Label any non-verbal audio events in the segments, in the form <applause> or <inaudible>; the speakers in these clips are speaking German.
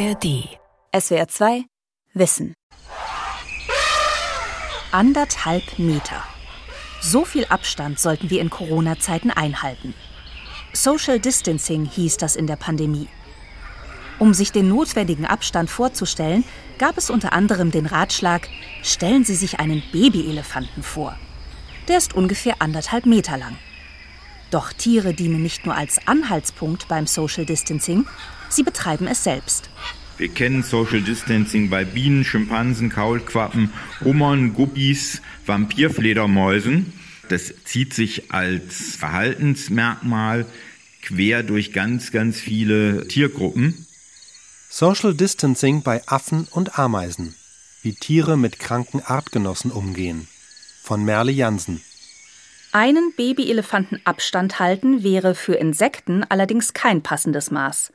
ARD. SWR 2 Wissen. Anderthalb Meter. So viel Abstand sollten wir in Corona-Zeiten einhalten. Social Distancing hieß das in der Pandemie. Um sich den notwendigen Abstand vorzustellen, gab es unter anderem den Ratschlag, stellen Sie sich einen Babyelefanten vor. Der ist ungefähr anderthalb Meter lang. Doch Tiere dienen nicht nur als Anhaltspunkt beim Social Distancing, sie betreiben es selbst. Wir kennen Social Distancing bei Bienen, Schimpansen, Kaulquappen, Hummern, Guppies, Vampirfledermäusen. Das zieht sich als Verhaltensmerkmal quer durch ganz, ganz viele Tiergruppen. Social Distancing bei Affen und Ameisen. Wie Tiere mit kranken Artgenossen umgehen. Von Merle Jansen. Einen Babyelefanten Abstand halten wäre für Insekten allerdings kein passendes Maß.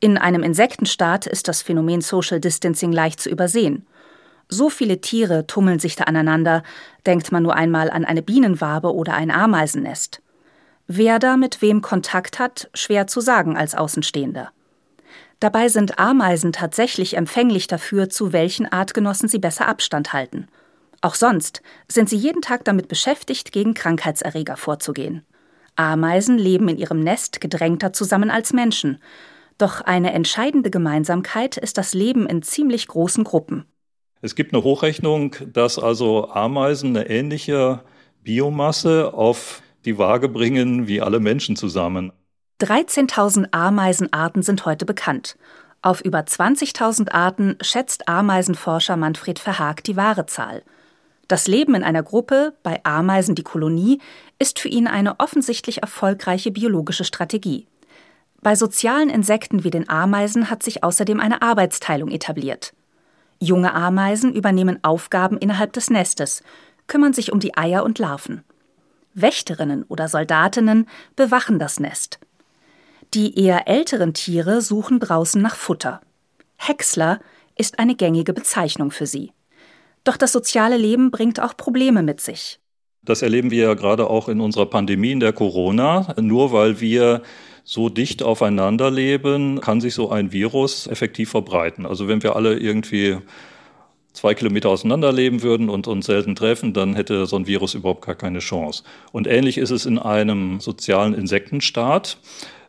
In einem Insektenstaat ist das Phänomen Social Distancing leicht zu übersehen. So viele Tiere tummeln sich da aneinander, denkt man nur einmal an eine Bienenwabe oder ein Ameisennest. Wer da mit wem Kontakt hat, schwer zu sagen als Außenstehender. Dabei sind Ameisen tatsächlich empfänglich dafür, zu welchen Artgenossen sie besser Abstand halten. Auch sonst sind sie jeden Tag damit beschäftigt, gegen Krankheitserreger vorzugehen. Ameisen leben in ihrem Nest gedrängter zusammen als Menschen, doch eine entscheidende Gemeinsamkeit ist das Leben in ziemlich großen Gruppen. Es gibt eine Hochrechnung, dass also Ameisen eine ähnliche Biomasse auf die Waage bringen wie alle Menschen zusammen. 13.000 Ameisenarten sind heute bekannt. Auf über 20.000 Arten schätzt Ameisenforscher Manfred Verhaag die wahre Zahl. Das Leben in einer Gruppe, bei Ameisen die Kolonie, ist für ihn eine offensichtlich erfolgreiche biologische Strategie. Bei sozialen Insekten wie den Ameisen hat sich außerdem eine Arbeitsteilung etabliert. Junge Ameisen übernehmen Aufgaben innerhalb des Nestes, kümmern sich um die Eier und Larven. Wächterinnen oder Soldatinnen bewachen das Nest. Die eher älteren Tiere suchen draußen nach Futter. Häcksler ist eine gängige Bezeichnung für sie. Doch das soziale Leben bringt auch Probleme mit sich. Das erleben wir ja gerade auch in unserer Pandemie, in der Corona. Nur weil wir so dicht aufeinander leben, kann sich so ein Virus effektiv verbreiten. Also wenn wir alle irgendwie zwei Kilometer auseinander leben würden und uns selten treffen, dann hätte so ein Virus überhaupt gar keine Chance. Und ähnlich ist es in einem sozialen Insektenstaat.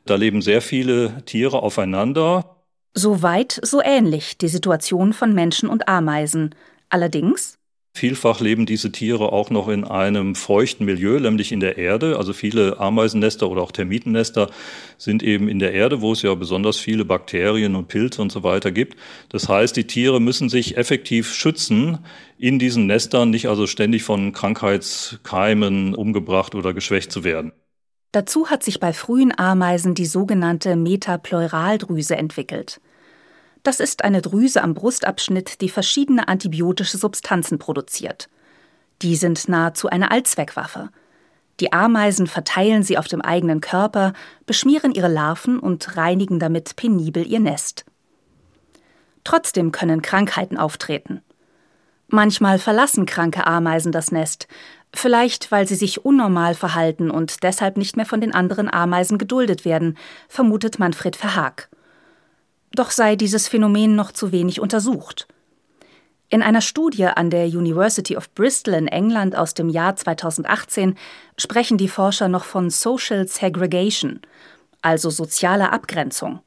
Da leben sehr viele Tiere aufeinander. So weit, so ähnlich die Situation von Menschen und Ameisen. Allerdings Vielfach leben diese Tiere auch noch in einem feuchten Milieu, nämlich in der Erde. Also viele Ameisennester oder auch Termitennester sind eben in der Erde, wo es ja besonders viele Bakterien und Pilze und so weiter gibt. Das heißt, die Tiere müssen sich effektiv schützen in diesen Nestern, nicht also ständig von Krankheitskeimen umgebracht oder geschwächt zu werden. Dazu hat sich bei frühen Ameisen die sogenannte Metapleuraldrüse entwickelt. Das ist eine Drüse am Brustabschnitt, die verschiedene antibiotische Substanzen produziert. Die sind nahezu eine Allzweckwaffe. Die Ameisen verteilen sie auf dem eigenen Körper, beschmieren ihre Larven und reinigen damit penibel ihr Nest. Trotzdem können Krankheiten auftreten. Manchmal verlassen kranke Ameisen das Nest, vielleicht weil sie sich unnormal verhalten und deshalb nicht mehr von den anderen Ameisen geduldet werden, vermutet Manfred Verhaag. Doch sei dieses Phänomen noch zu wenig untersucht. In einer Studie an der University of Bristol in England aus dem Jahr 2018 sprechen die Forscher noch von Social Segregation, also sozialer Abgrenzung.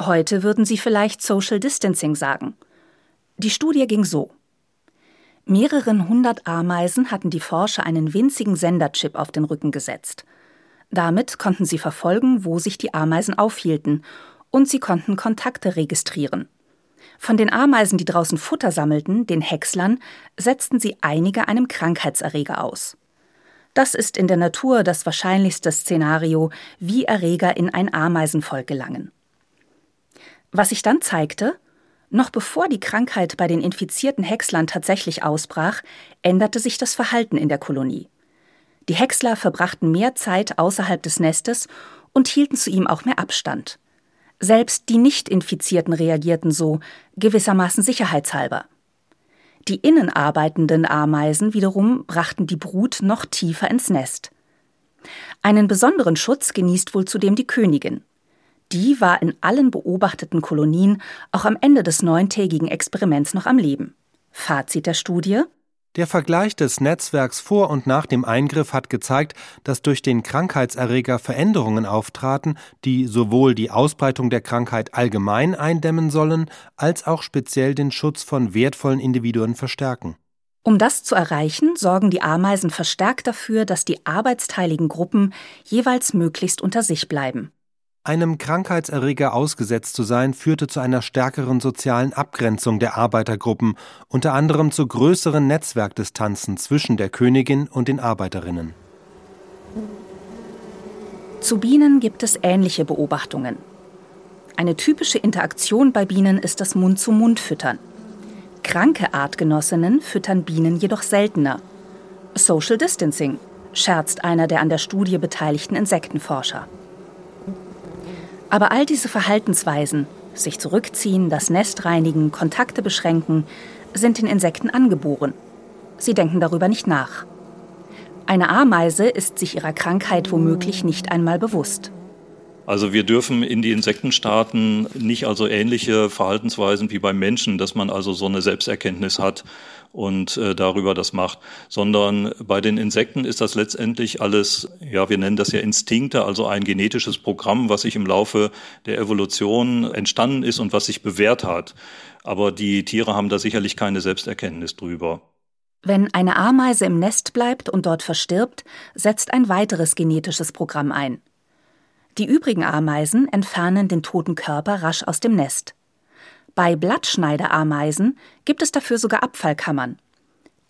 Heute würden sie vielleicht Social Distancing sagen. Die Studie ging so. Mehreren hundert Ameisen hatten die Forscher einen winzigen Senderchip auf den Rücken gesetzt. Damit konnten sie verfolgen, wo sich die Ameisen aufhielten und sie konnten Kontakte registrieren. Von den Ameisen, die draußen Futter sammelten, den Häckslern, setzten sie einige einem Krankheitserreger aus. Das ist in der Natur das wahrscheinlichste Szenario, wie Erreger in ein Ameisenvolk gelangen. Was sich dann zeigte, noch bevor die Krankheit bei den infizierten Häckslern tatsächlich ausbrach, änderte sich das Verhalten in der Kolonie. Die Häcksler verbrachten mehr Zeit außerhalb des Nestes und hielten zu ihm auch mehr Abstand. Selbst die Nicht-Infizierten reagierten so, gewissermaßen sicherheitshalber. Die innen arbeitenden Ameisen wiederum brachten die Brut noch tiefer ins Nest. Einen besonderen Schutz genießt wohl zudem die Königin. Die war in allen beobachteten Kolonien auch am Ende des neuntägigen Experiments noch am Leben. Fazit der Studie der Vergleich des Netzwerks vor und nach dem Eingriff hat gezeigt, dass durch den Krankheitserreger Veränderungen auftraten, die sowohl die Ausbreitung der Krankheit allgemein eindämmen sollen, als auch speziell den Schutz von wertvollen Individuen verstärken. Um das zu erreichen, sorgen die Ameisen verstärkt dafür, dass die arbeitsteiligen Gruppen jeweils möglichst unter sich bleiben. Einem Krankheitserreger ausgesetzt zu sein, führte zu einer stärkeren sozialen Abgrenzung der Arbeitergruppen, unter anderem zu größeren Netzwerkdistanzen zwischen der Königin und den Arbeiterinnen. Zu Bienen gibt es ähnliche Beobachtungen. Eine typische Interaktion bei Bienen ist das Mund-zu-Mund-Füttern. Kranke Artgenossinnen füttern Bienen jedoch seltener. Social Distancing, scherzt einer der an der Studie beteiligten Insektenforscher. Aber all diese Verhaltensweisen, sich zurückziehen, das Nest reinigen, Kontakte beschränken, sind den Insekten angeboren. Sie denken darüber nicht nach. Eine Ameise ist sich ihrer Krankheit womöglich nicht einmal bewusst. Also wir dürfen in die Insektenstaaten nicht also ähnliche Verhaltensweisen wie beim Menschen, dass man also so eine Selbsterkenntnis hat und äh, darüber das macht, sondern bei den Insekten ist das letztendlich alles, ja, wir nennen das ja Instinkte, also ein genetisches Programm, was sich im Laufe der Evolution entstanden ist und was sich bewährt hat. Aber die Tiere haben da sicherlich keine Selbsterkenntnis drüber. Wenn eine Ameise im Nest bleibt und dort verstirbt, setzt ein weiteres genetisches Programm ein. Die übrigen Ameisen entfernen den toten Körper rasch aus dem Nest. Bei Blattschneiderameisen gibt es dafür sogar Abfallkammern.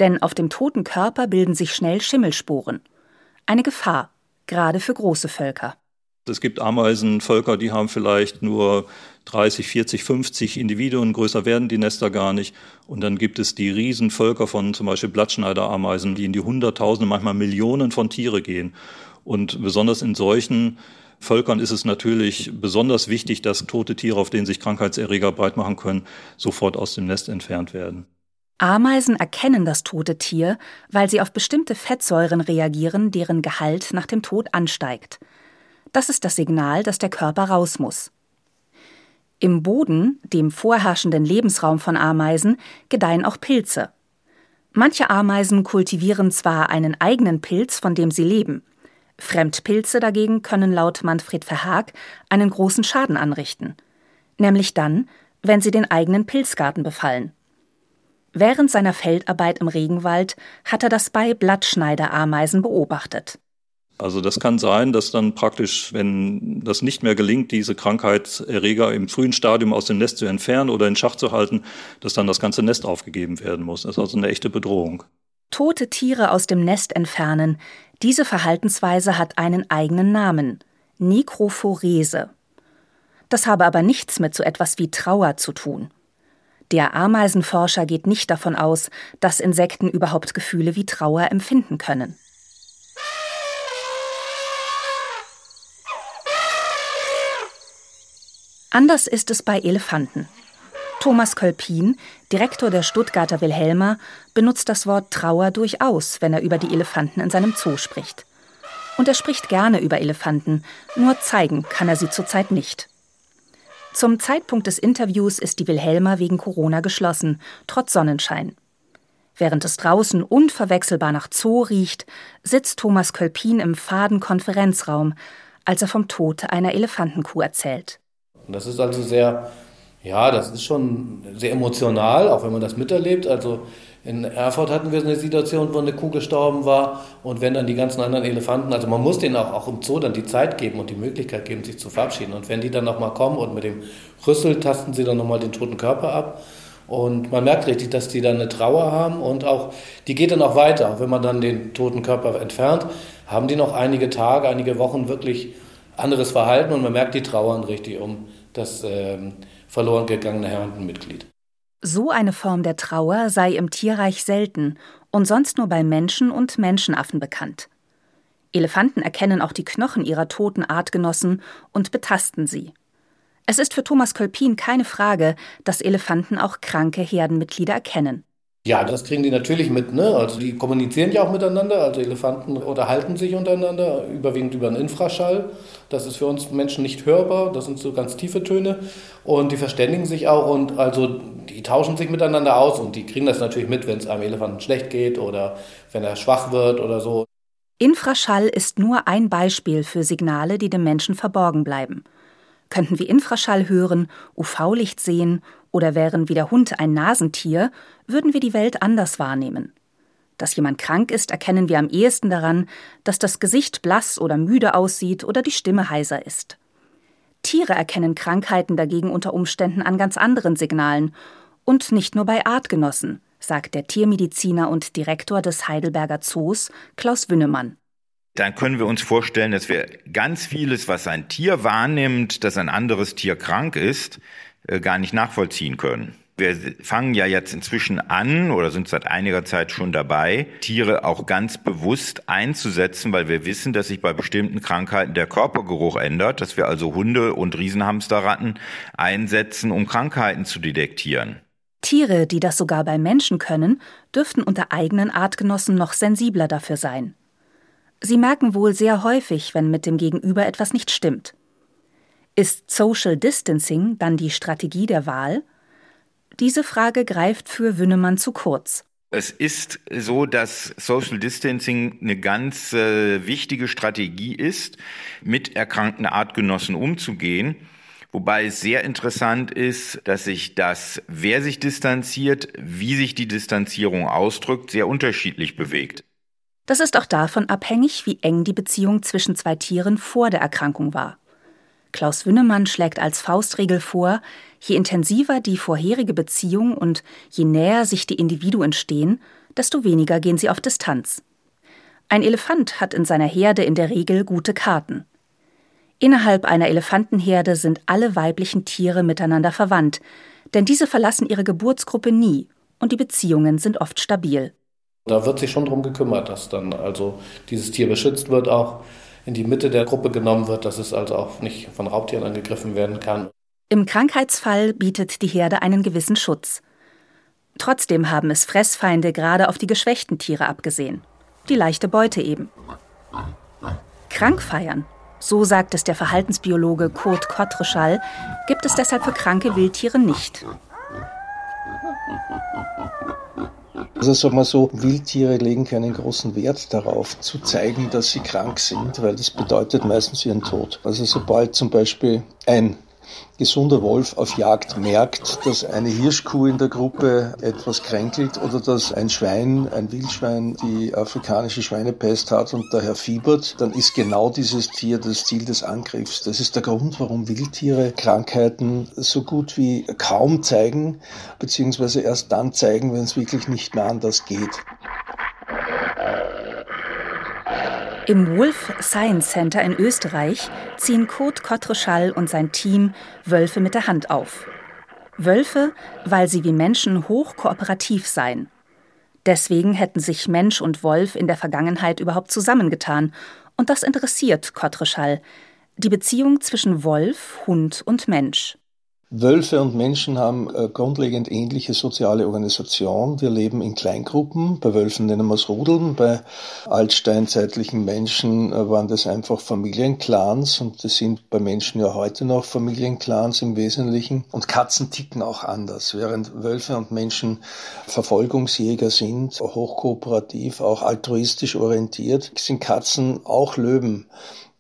Denn auf dem toten Körper bilden sich schnell Schimmelsporen. Eine Gefahr, gerade für große Völker. Es gibt Ameisenvölker, die haben vielleicht nur 30, 40, 50 Individuen, größer werden die Nester gar nicht. Und dann gibt es die Riesenvölker von zum Beispiel Blattschneiderameisen, die in die Hunderttausende, manchmal Millionen von Tiere gehen. Und besonders in solchen Völkern ist es natürlich besonders wichtig, dass tote Tiere, auf denen sich Krankheitserreger breit machen können, sofort aus dem Nest entfernt werden. Ameisen erkennen das tote Tier, weil sie auf bestimmte Fettsäuren reagieren, deren Gehalt nach dem Tod ansteigt. Das ist das Signal, dass der Körper raus muss. Im Boden, dem vorherrschenden Lebensraum von Ameisen, gedeihen auch Pilze. Manche Ameisen kultivieren zwar einen eigenen Pilz, von dem sie leben, Fremdpilze dagegen können laut Manfred Verhaag einen großen Schaden anrichten, nämlich dann, wenn sie den eigenen Pilzgarten befallen. Während seiner Feldarbeit im Regenwald hat er das bei Blattschneiderameisen beobachtet. Also das kann sein, dass dann praktisch, wenn das nicht mehr gelingt, diese Krankheitserreger im frühen Stadium aus dem Nest zu entfernen oder in Schach zu halten, dass dann das ganze Nest aufgegeben werden muss. Das ist also eine echte Bedrohung. Tote Tiere aus dem Nest entfernen, diese Verhaltensweise hat einen eigenen Namen Nekrophorese. Das habe aber nichts mit so etwas wie Trauer zu tun. Der Ameisenforscher geht nicht davon aus, dass Insekten überhaupt Gefühle wie Trauer empfinden können. Anders ist es bei Elefanten. Thomas Kölpin, Direktor der Stuttgarter Wilhelma, benutzt das Wort Trauer durchaus, wenn er über die Elefanten in seinem Zoo spricht. Und er spricht gerne über Elefanten, nur zeigen kann er sie zurzeit nicht. Zum Zeitpunkt des Interviews ist die Wilhelma wegen Corona geschlossen, trotz Sonnenschein. Während es draußen unverwechselbar nach Zoo riecht, sitzt Thomas Kölpin im faden Konferenzraum, als er vom Tod einer Elefantenkuh erzählt. Das ist also sehr ja, das ist schon sehr emotional, auch wenn man das miterlebt. Also in Erfurt hatten wir eine Situation, wo eine Kuh gestorben war und wenn dann die ganzen anderen Elefanten, also man muss denen auch, auch im Zoo dann die Zeit geben und die Möglichkeit geben, sich zu verabschieden. Und wenn die dann nochmal kommen und mit dem Rüssel tasten sie dann nochmal den toten Körper ab. Und man merkt richtig, dass die dann eine Trauer haben und auch, die geht dann auch weiter. Auch wenn man dann den toten Körper entfernt, haben die noch einige Tage, einige Wochen wirklich anderes Verhalten und man merkt, die trauern richtig um das ähm, verloren gegangene Herrenmitglied. So eine Form der Trauer sei im Tierreich selten und sonst nur bei Menschen und Menschenaffen bekannt. Elefanten erkennen auch die Knochen ihrer toten Artgenossen und betasten sie. Es ist für Thomas Kolpin keine Frage, dass Elefanten auch kranke Herdenmitglieder erkennen. Ja, das kriegen die natürlich mit. Ne? Also die kommunizieren ja auch miteinander. Also Elefanten unterhalten sich untereinander, überwiegend über einen Infraschall. Das ist für uns Menschen nicht hörbar. Das sind so ganz tiefe Töne. Und die verständigen sich auch und also die tauschen sich miteinander aus und die kriegen das natürlich mit, wenn es einem Elefanten schlecht geht oder wenn er schwach wird oder so. Infraschall ist nur ein Beispiel für Signale, die dem Menschen verborgen bleiben. Könnten wir Infraschall hören, UV-Licht sehen oder wären wie der Hund ein Nasentier, würden wir die Welt anders wahrnehmen. Dass jemand krank ist, erkennen wir am ehesten daran, dass das Gesicht blass oder müde aussieht oder die Stimme heiser ist. Tiere erkennen Krankheiten dagegen unter Umständen an ganz anderen Signalen und nicht nur bei Artgenossen, sagt der Tiermediziner und Direktor des Heidelberger Zoos Klaus Wünnemann dann können wir uns vorstellen, dass wir ganz vieles, was ein Tier wahrnimmt, dass ein anderes Tier krank ist, gar nicht nachvollziehen können. Wir fangen ja jetzt inzwischen an oder sind seit einiger Zeit schon dabei, Tiere auch ganz bewusst einzusetzen, weil wir wissen, dass sich bei bestimmten Krankheiten der Körpergeruch ändert, dass wir also Hunde und Riesenhamsterratten einsetzen, um Krankheiten zu detektieren. Tiere, die das sogar bei Menschen können, dürften unter eigenen Artgenossen noch sensibler dafür sein. Sie merken wohl sehr häufig, wenn mit dem Gegenüber etwas nicht stimmt. Ist Social Distancing dann die Strategie der Wahl? Diese Frage greift für Wünnemann zu kurz. Es ist so, dass Social Distancing eine ganz äh, wichtige Strategie ist, mit erkrankten Artgenossen umzugehen. Wobei es sehr interessant ist, dass sich das, wer sich distanziert, wie sich die Distanzierung ausdrückt, sehr unterschiedlich bewegt. Das ist auch davon abhängig, wie eng die Beziehung zwischen zwei Tieren vor der Erkrankung war. Klaus Wünnemann schlägt als Faustregel vor, je intensiver die vorherige Beziehung und je näher sich die Individuen stehen, desto weniger gehen sie auf Distanz. Ein Elefant hat in seiner Herde in der Regel gute Karten. Innerhalb einer Elefantenherde sind alle weiblichen Tiere miteinander verwandt, denn diese verlassen ihre Geburtsgruppe nie und die Beziehungen sind oft stabil. Da wird sich schon darum gekümmert, dass dann also dieses Tier beschützt wird auch in die Mitte der Gruppe genommen wird, dass es also auch nicht von Raubtieren angegriffen werden kann. Im Krankheitsfall bietet die Herde einen gewissen Schutz. Trotzdem haben es Fressfeinde gerade auf die geschwächten Tiere abgesehen. Die leichte Beute eben. Krank feiern, so sagt es der Verhaltensbiologe Kurt Kottreschall, gibt es deshalb für kranke Wildtiere nicht. Also sagen wir so, Wildtiere legen keinen großen Wert darauf, zu zeigen, dass sie krank sind, weil das bedeutet meistens ihren Tod. Also sobald zum Beispiel ein gesunder Wolf auf Jagd merkt, dass eine Hirschkuh in der Gruppe etwas kränkelt oder dass ein Schwein, ein Wildschwein, die afrikanische Schweinepest hat und daher fiebert, dann ist genau dieses Tier das Ziel des Angriffs. Das ist der Grund, warum Wildtiere Krankheiten so gut wie kaum zeigen, beziehungsweise erst dann zeigen, wenn es wirklich nicht mehr anders geht. Im Wolf Science Center in Österreich ziehen Kurt Kottreschall und sein Team Wölfe mit der Hand auf. Wölfe, weil sie wie Menschen hoch kooperativ seien. Deswegen hätten sich Mensch und Wolf in der Vergangenheit überhaupt zusammengetan. Und das interessiert Kottreschall. Die Beziehung zwischen Wolf, Hund und Mensch. Wölfe und Menschen haben eine grundlegend ähnliche soziale Organisation. Wir leben in Kleingruppen. Bei Wölfen nennen wir es Rudeln. Bei altsteinzeitlichen Menschen äh, waren das einfach Familienclans und das sind bei Menschen ja heute noch Familienclans im Wesentlichen. Und Katzen ticken auch anders. Während Wölfe und Menschen Verfolgungsjäger sind, hochkooperativ, auch altruistisch orientiert, sind Katzen auch Löwen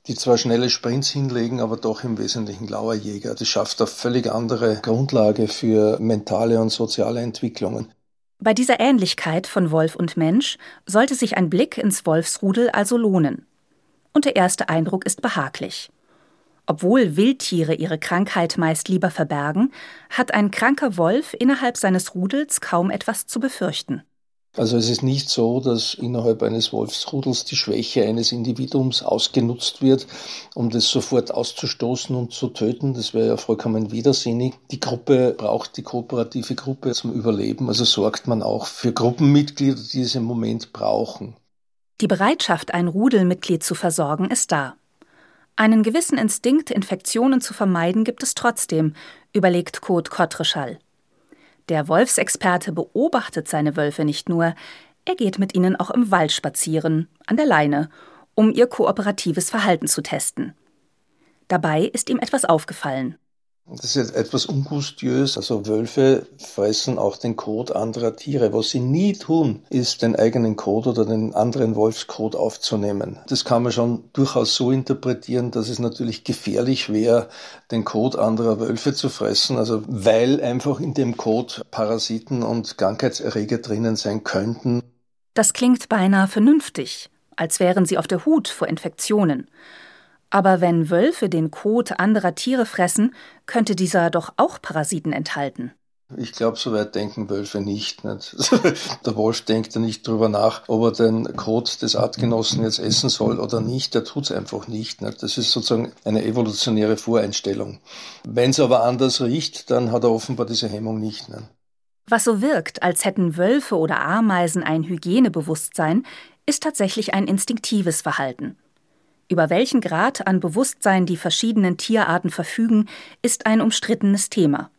die zwar schnelle Sprints hinlegen, aber doch im Wesentlichen Lauerjäger. Das schafft eine völlig andere Grundlage für mentale und soziale Entwicklungen. Bei dieser Ähnlichkeit von Wolf und Mensch sollte sich ein Blick ins Wolfsrudel also lohnen. Und der erste Eindruck ist behaglich. Obwohl Wildtiere ihre Krankheit meist lieber verbergen, hat ein kranker Wolf innerhalb seines Rudels kaum etwas zu befürchten. Also es ist nicht so, dass innerhalb eines Wolfsrudels die Schwäche eines Individuums ausgenutzt wird, um das sofort auszustoßen und zu töten. Das wäre ja vollkommen widersinnig. Die Gruppe braucht die kooperative Gruppe zum Überleben. Also sorgt man auch für Gruppenmitglieder, die es im Moment brauchen. Die Bereitschaft, ein Rudelmitglied zu versorgen, ist da. Einen gewissen Instinkt, Infektionen zu vermeiden, gibt es trotzdem, überlegt Kurt Kottreschall. Der Wolfsexperte beobachtet seine Wölfe nicht nur, er geht mit ihnen auch im Wald spazieren, an der Leine, um ihr kooperatives Verhalten zu testen. Dabei ist ihm etwas aufgefallen. Das ist etwas ungustiös. Also Wölfe fressen auch den Kot anderer Tiere. Was sie nie tun, ist den eigenen Kot oder den anderen Wolfskot aufzunehmen. Das kann man schon durchaus so interpretieren, dass es natürlich gefährlich wäre, den Kot anderer Wölfe zu fressen. Also weil einfach in dem Kot Parasiten und Krankheitserreger drinnen sein könnten. Das klingt beinahe vernünftig, als wären sie auf der Hut vor Infektionen. Aber wenn Wölfe den Kot anderer Tiere fressen, könnte dieser doch auch Parasiten enthalten. Ich glaube, so weit denken Wölfe nicht, nicht. <laughs> Der Wolf denkt ja nicht drüber nach, ob er den Kot des Artgenossen jetzt essen soll oder nicht. Der tut es einfach nicht, nicht. Das ist sozusagen eine evolutionäre Voreinstellung. Wenn es aber anders riecht, dann hat er offenbar diese Hemmung nicht. Nicht? Was so wirkt, als hätten Wölfe oder Ameisen ein Hygienebewusstsein, ist tatsächlich ein instinktives Verhalten. Über welchen Grad an Bewusstsein die verschiedenen Tierarten verfügen, ist ein umstrittenes Thema.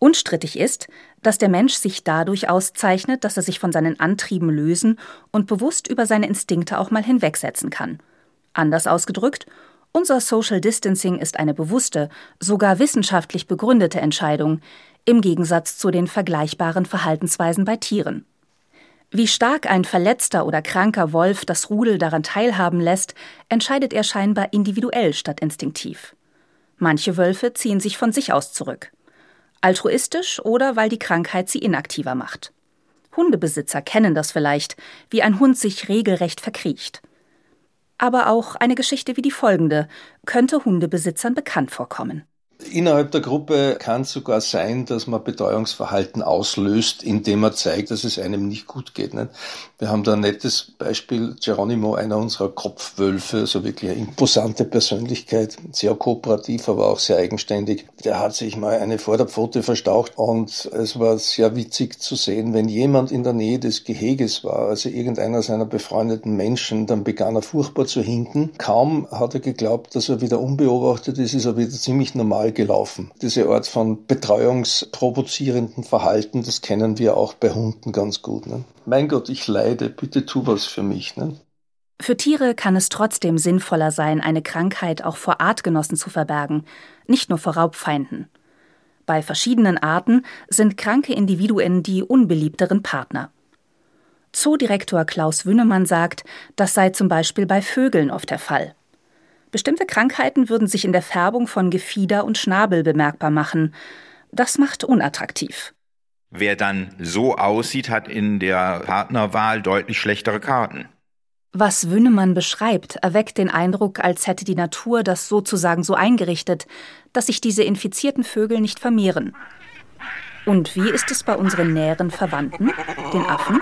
Unstrittig ist, dass der Mensch sich dadurch auszeichnet, dass er sich von seinen Antrieben lösen und bewusst über seine Instinkte auch mal hinwegsetzen kann. Anders ausgedrückt, unser Social Distancing ist eine bewusste, sogar wissenschaftlich begründete Entscheidung, im Gegensatz zu den vergleichbaren Verhaltensweisen bei Tieren. Wie stark ein verletzter oder kranker Wolf das Rudel daran teilhaben lässt, entscheidet er scheinbar individuell statt instinktiv. Manche Wölfe ziehen sich von sich aus zurück. Altruistisch oder weil die Krankheit sie inaktiver macht. Hundebesitzer kennen das vielleicht, wie ein Hund sich regelrecht verkriecht. Aber auch eine Geschichte wie die folgende könnte Hundebesitzern bekannt vorkommen. Innerhalb der Gruppe kann es sogar sein, dass man Betreuungsverhalten auslöst, indem man zeigt, dass es einem nicht gut geht. Nicht? Wir haben da ein nettes Beispiel, Geronimo, einer unserer Kopfwölfe, also wirklich eine imposante Persönlichkeit, sehr kooperativ, aber auch sehr eigenständig. Der hat sich mal eine Vorderpfote verstaucht und es war sehr witzig zu sehen, wenn jemand in der Nähe des Geheges war, also irgendeiner seiner befreundeten Menschen, dann begann er furchtbar zu hinken. Kaum hat er geglaubt, dass er wieder unbeobachtet ist, ist er wieder ziemlich normal gelaufen. Diese Art von betreuungsprovozierenden Verhalten, das kennen wir auch bei Hunden ganz gut. Ne? Mein Gott, ich leide, bitte tu was für mich. Ne? Für Tiere kann es trotzdem sinnvoller sein, eine Krankheit auch vor Artgenossen zu verbergen, nicht nur vor Raubfeinden. Bei verschiedenen Arten sind kranke Individuen die unbeliebteren Partner. Zoodirektor Klaus Wünnemann sagt, das sei zum Beispiel bei Vögeln oft der Fall. Bestimmte Krankheiten würden sich in der Färbung von Gefieder und Schnabel bemerkbar machen. Das macht unattraktiv. Wer dann so aussieht, hat in der Partnerwahl deutlich schlechtere Karten. Was Wünnemann beschreibt, erweckt den Eindruck, als hätte die Natur das sozusagen so eingerichtet, dass sich diese infizierten Vögel nicht vermehren. Und wie ist es bei unseren näheren Verwandten, den Affen?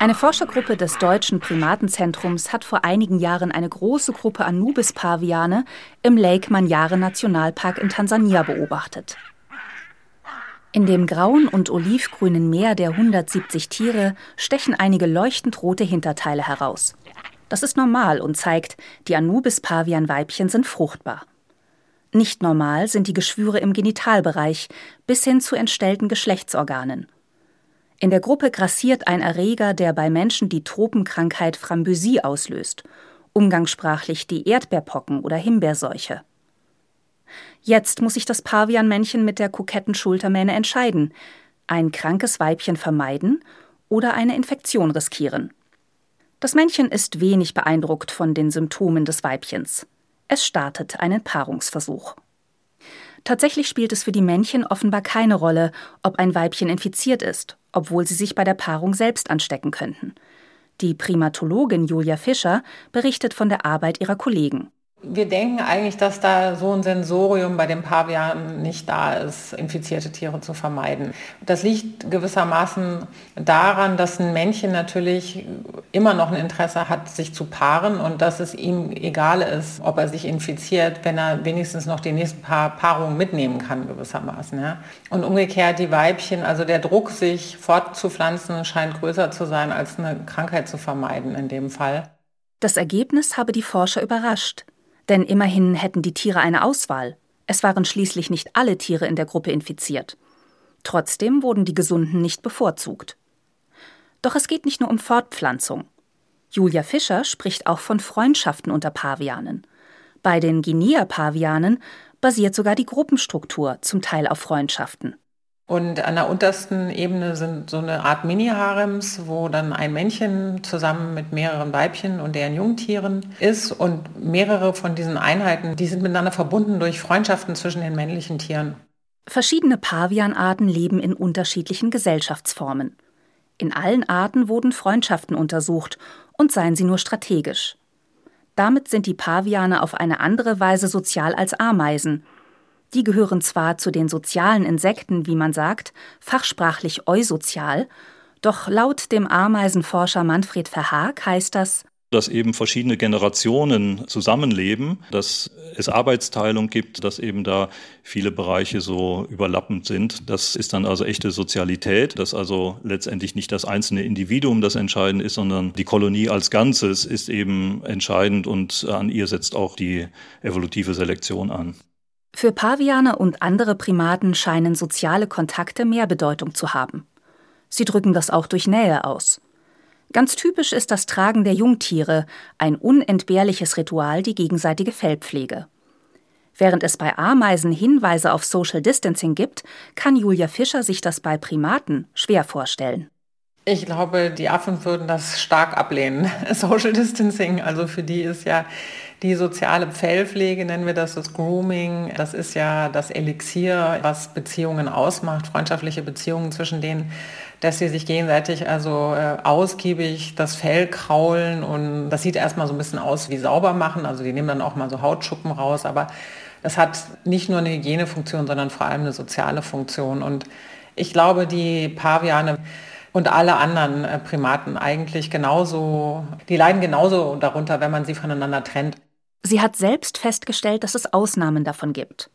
Eine Forschergruppe des Deutschen Primatenzentrums hat vor einigen Jahren eine große Gruppe Anubis-Paviane im Lake Manyare Nationalpark in Tansania beobachtet. In dem grauen und olivgrünen Meer der 170 Tiere stechen einige leuchtend rote Hinterteile heraus. Das ist normal und zeigt, die Anubis-Pavian-Weibchen sind fruchtbar. Nicht normal sind die Geschwüre im Genitalbereich bis hin zu entstellten Geschlechtsorganen. In der Gruppe grassiert ein Erreger, der bei Menschen die Tropenkrankheit Frambusie auslöst, umgangssprachlich die Erdbeerpocken oder Himbeerseuche. Jetzt muss sich das Pavianmännchen mit der koketten Schultermähne entscheiden: ein krankes Weibchen vermeiden oder eine Infektion riskieren. Das Männchen ist wenig beeindruckt von den Symptomen des Weibchens. Es startet einen Paarungsversuch. Tatsächlich spielt es für die Männchen offenbar keine Rolle, ob ein Weibchen infiziert ist obwohl sie sich bei der Paarung selbst anstecken könnten. Die Primatologin Julia Fischer berichtet von der Arbeit ihrer Kollegen. Wir denken eigentlich, dass da so ein Sensorium bei den Pavianen nicht da ist, infizierte Tiere zu vermeiden. Das liegt gewissermaßen daran, dass ein Männchen natürlich immer noch ein Interesse hat, sich zu paaren und dass es ihm egal ist, ob er sich infiziert, wenn er wenigstens noch die nächsten paar Paarungen mitnehmen kann, gewissermaßen. Ja. Und umgekehrt die Weibchen, also der Druck, sich fortzupflanzen, scheint größer zu sein, als eine Krankheit zu vermeiden in dem Fall. Das Ergebnis habe die Forscher überrascht. Denn immerhin hätten die Tiere eine Auswahl. Es waren schließlich nicht alle Tiere in der Gruppe infiziert. Trotzdem wurden die Gesunden nicht bevorzugt. Doch es geht nicht nur um Fortpflanzung. Julia Fischer spricht auch von Freundschaften unter Pavianen. Bei den Guinea-Pavianen basiert sogar die Gruppenstruktur zum Teil auf Freundschaften. Und an der untersten Ebene sind so eine Art Mini-Harems, wo dann ein Männchen zusammen mit mehreren Weibchen und deren Jungtieren ist. Und mehrere von diesen Einheiten, die sind miteinander verbunden durch Freundschaften zwischen den männlichen Tieren. Verschiedene Pavianarten leben in unterschiedlichen Gesellschaftsformen. In allen Arten wurden Freundschaften untersucht, und seien sie nur strategisch. Damit sind die Paviane auf eine andere Weise sozial als Ameisen. Die gehören zwar zu den sozialen Insekten, wie man sagt, fachsprachlich eusozial, doch laut dem Ameisenforscher Manfred Verhaag heißt das, dass eben verschiedene Generationen zusammenleben, dass es Arbeitsteilung gibt, dass eben da viele Bereiche so überlappend sind. Das ist dann also echte Sozialität, dass also letztendlich nicht das einzelne Individuum das entscheidend ist, sondern die Kolonie als Ganzes ist eben entscheidend und an ihr setzt auch die evolutive Selektion an. Für Paviane und andere Primaten scheinen soziale Kontakte mehr Bedeutung zu haben. Sie drücken das auch durch Nähe aus. Ganz typisch ist das Tragen der Jungtiere, ein unentbehrliches Ritual die gegenseitige Fellpflege. Während es bei Ameisen Hinweise auf Social Distancing gibt, kann Julia Fischer sich das bei Primaten schwer vorstellen. Ich glaube, die Affen würden das stark ablehnen. <laughs> Social Distancing, also für die ist ja die soziale Fellpflege, nennen wir das, das Grooming, das ist ja das Elixier, was Beziehungen ausmacht, freundschaftliche Beziehungen zwischen denen dass sie sich gegenseitig also äh, ausgiebig das Fell kraulen und das sieht erstmal so ein bisschen aus wie sauber machen. Also die nehmen dann auch mal so Hautschuppen raus, aber das hat nicht nur eine Hygienefunktion, sondern vor allem eine soziale Funktion. Und ich glaube, die Paviane und alle anderen äh, Primaten eigentlich genauso, die leiden genauso darunter, wenn man sie voneinander trennt. Sie hat selbst festgestellt, dass es Ausnahmen davon gibt.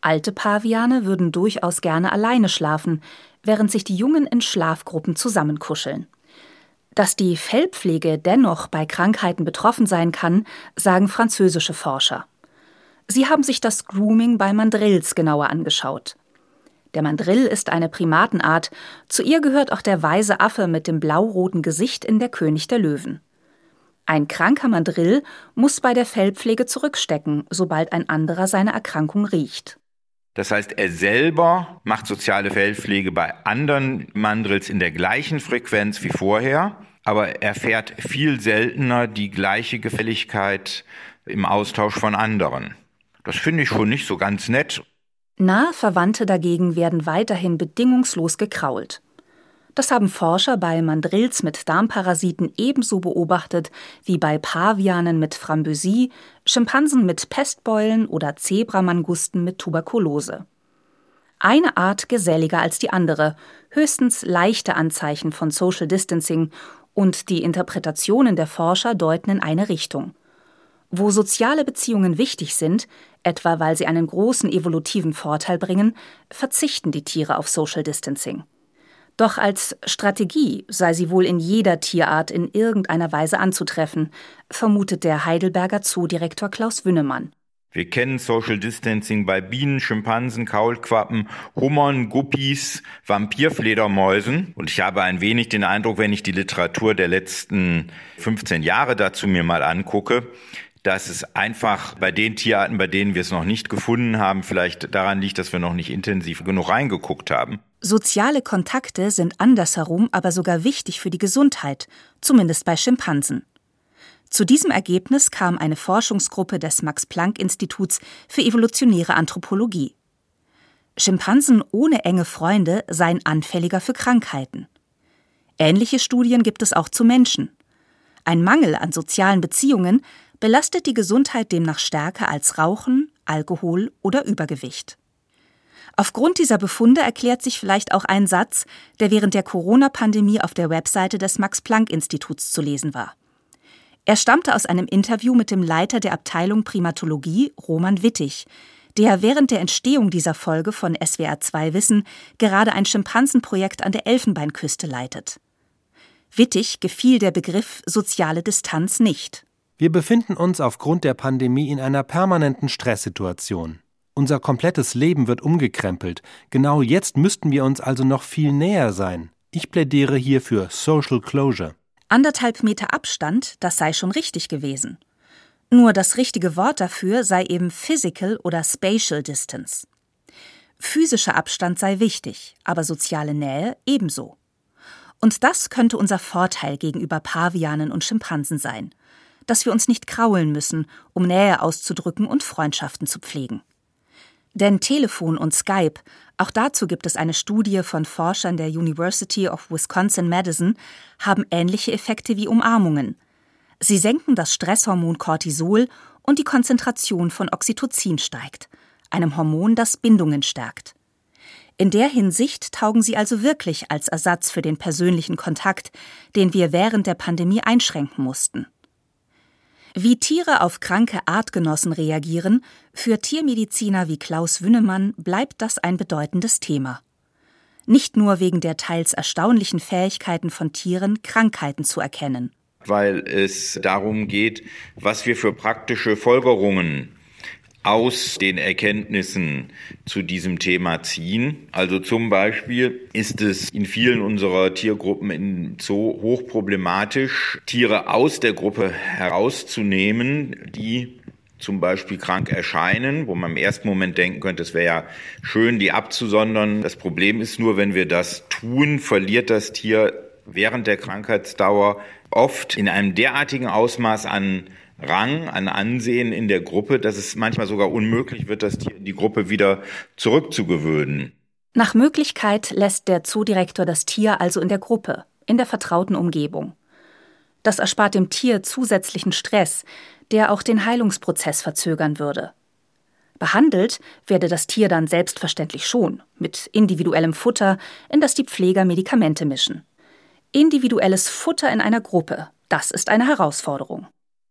Alte Paviane würden durchaus gerne alleine schlafen, während sich die Jungen in Schlafgruppen zusammenkuscheln. Dass die Fellpflege dennoch bei Krankheiten betroffen sein kann, sagen französische Forscher. Sie haben sich das Grooming bei Mandrills genauer angeschaut. Der Mandrill ist eine Primatenart, zu ihr gehört auch der weise Affe mit dem blau-roten Gesicht in der König der Löwen. Ein kranker Mandrill muss bei der Fellpflege zurückstecken, sobald ein anderer seine Erkrankung riecht. Das heißt, er selber macht soziale Fellpflege bei anderen Mandrills in der gleichen Frequenz wie vorher, aber er fährt viel seltener die gleiche Gefälligkeit im Austausch von anderen. Das finde ich schon nicht so ganz nett. Nahe Verwandte dagegen werden weiterhin bedingungslos gekrault. Das haben Forscher bei Mandrills mit Darmparasiten ebenso beobachtet wie bei Pavianen mit Frambosie, Schimpansen mit Pestbeulen oder Zebramangusten mit Tuberkulose. Eine Art geselliger als die andere, höchstens leichte Anzeichen von Social Distancing und die Interpretationen der Forscher deuten in eine Richtung. Wo soziale Beziehungen wichtig sind, etwa weil sie einen großen evolutiven Vorteil bringen, verzichten die Tiere auf Social Distancing. Doch als Strategie sei sie wohl in jeder Tierart in irgendeiner Weise anzutreffen, vermutet der Heidelberger Zoodirektor Klaus Wünnemann. Wir kennen Social Distancing bei Bienen, Schimpansen, Kaulquappen, Hummern, Guppies, Vampirfledermäusen. Und ich habe ein wenig den Eindruck, wenn ich die Literatur der letzten 15 Jahre dazu mir mal angucke, dass es einfach bei den Tierarten, bei denen wir es noch nicht gefunden haben, vielleicht daran liegt, dass wir noch nicht intensiv genug reingeguckt haben. Soziale Kontakte sind andersherum aber sogar wichtig für die Gesundheit, zumindest bei Schimpansen. Zu diesem Ergebnis kam eine Forschungsgruppe des Max Planck Instituts für evolutionäre Anthropologie. Schimpansen ohne enge Freunde seien anfälliger für Krankheiten. Ähnliche Studien gibt es auch zu Menschen. Ein Mangel an sozialen Beziehungen belastet die Gesundheit demnach stärker als Rauchen, Alkohol oder Übergewicht. Aufgrund dieser Befunde erklärt sich vielleicht auch ein Satz, der während der Corona-Pandemie auf der Webseite des Max-Planck-Instituts zu lesen war. Er stammte aus einem Interview mit dem Leiter der Abteilung Primatologie, Roman Wittig, der während der Entstehung dieser Folge von SWR 2 Wissen gerade ein Schimpansenprojekt an der Elfenbeinküste leitet. Wittig gefiel der Begriff soziale Distanz nicht. Wir befinden uns aufgrund der Pandemie in einer permanenten Stresssituation. Unser komplettes Leben wird umgekrempelt. Genau jetzt müssten wir uns also noch viel näher sein. Ich plädiere hier für Social Closure. Anderthalb Meter Abstand, das sei schon richtig gewesen. Nur das richtige Wort dafür sei eben Physical oder Spatial Distance. Physischer Abstand sei wichtig, aber soziale Nähe ebenso. Und das könnte unser Vorteil gegenüber Pavianen und Schimpansen sein, dass wir uns nicht kraulen müssen, um Nähe auszudrücken und Freundschaften zu pflegen. Denn Telefon und Skype, auch dazu gibt es eine Studie von Forschern der University of Wisconsin-Madison, haben ähnliche Effekte wie Umarmungen. Sie senken das Stresshormon Cortisol und die Konzentration von Oxytocin steigt, einem Hormon, das Bindungen stärkt. In der Hinsicht taugen sie also wirklich als Ersatz für den persönlichen Kontakt, den wir während der Pandemie einschränken mussten. Wie Tiere auf kranke Artgenossen reagieren, für Tiermediziner wie Klaus Wünnemann bleibt das ein bedeutendes Thema. Nicht nur wegen der teils erstaunlichen Fähigkeiten von Tieren, Krankheiten zu erkennen. Weil es darum geht, was wir für praktische Folgerungen aus den Erkenntnissen zu diesem Thema ziehen. Also zum Beispiel ist es in vielen unserer Tiergruppen im Zoo hochproblematisch, Tiere aus der Gruppe herauszunehmen, die zum Beispiel krank erscheinen, wo man im ersten Moment denken könnte, es wäre ja schön, die abzusondern. Das Problem ist nur, wenn wir das tun, verliert das Tier während der Krankheitsdauer oft in einem derartigen Ausmaß an Rang, an Ansehen in der Gruppe, dass es manchmal sogar unmöglich wird, das Tier in die Gruppe wieder zurückzugewöhnen. Nach Möglichkeit lässt der Zoodirektor das Tier also in der Gruppe, in der vertrauten Umgebung. Das erspart dem Tier zusätzlichen Stress, der auch den Heilungsprozess verzögern würde. Behandelt werde das Tier dann selbstverständlich schon, mit individuellem Futter, in das die Pfleger Medikamente mischen. Individuelles Futter in einer Gruppe, das ist eine Herausforderung.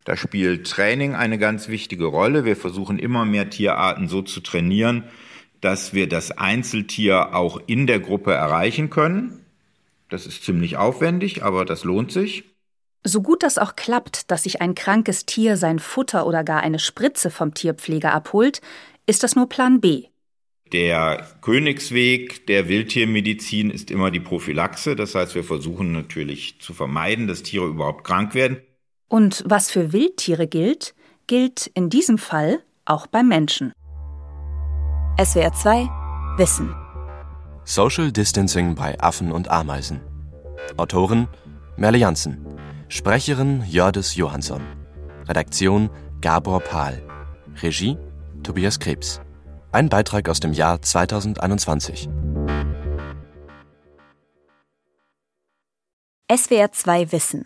Da spielt Training eine ganz wichtige Rolle. Wir versuchen immer mehr Tierarten so zu trainieren, dass wir das Einzeltier auch in der Gruppe erreichen können. Das ist ziemlich aufwendig, aber das lohnt sich. So gut das auch klappt, dass sich ein krankes Tier sein Futter oder gar eine Spritze vom Tierpfleger abholt, ist das nur Plan B. Der Königsweg der Wildtiermedizin ist immer die Prophylaxe. Das heißt, wir versuchen natürlich zu vermeiden, dass Tiere überhaupt krank werden. Und was für Wildtiere gilt, gilt in diesem Fall auch beim Menschen. SWR 2 Wissen. Social Distancing bei Affen und Ameisen. Autorin Merle Janssen. Sprecherin Jördis Johansson. Redaktion Gabor Pahl. Regie Tobias Krebs. Ein Beitrag aus dem Jahr 2021. SWR 2 Wissen.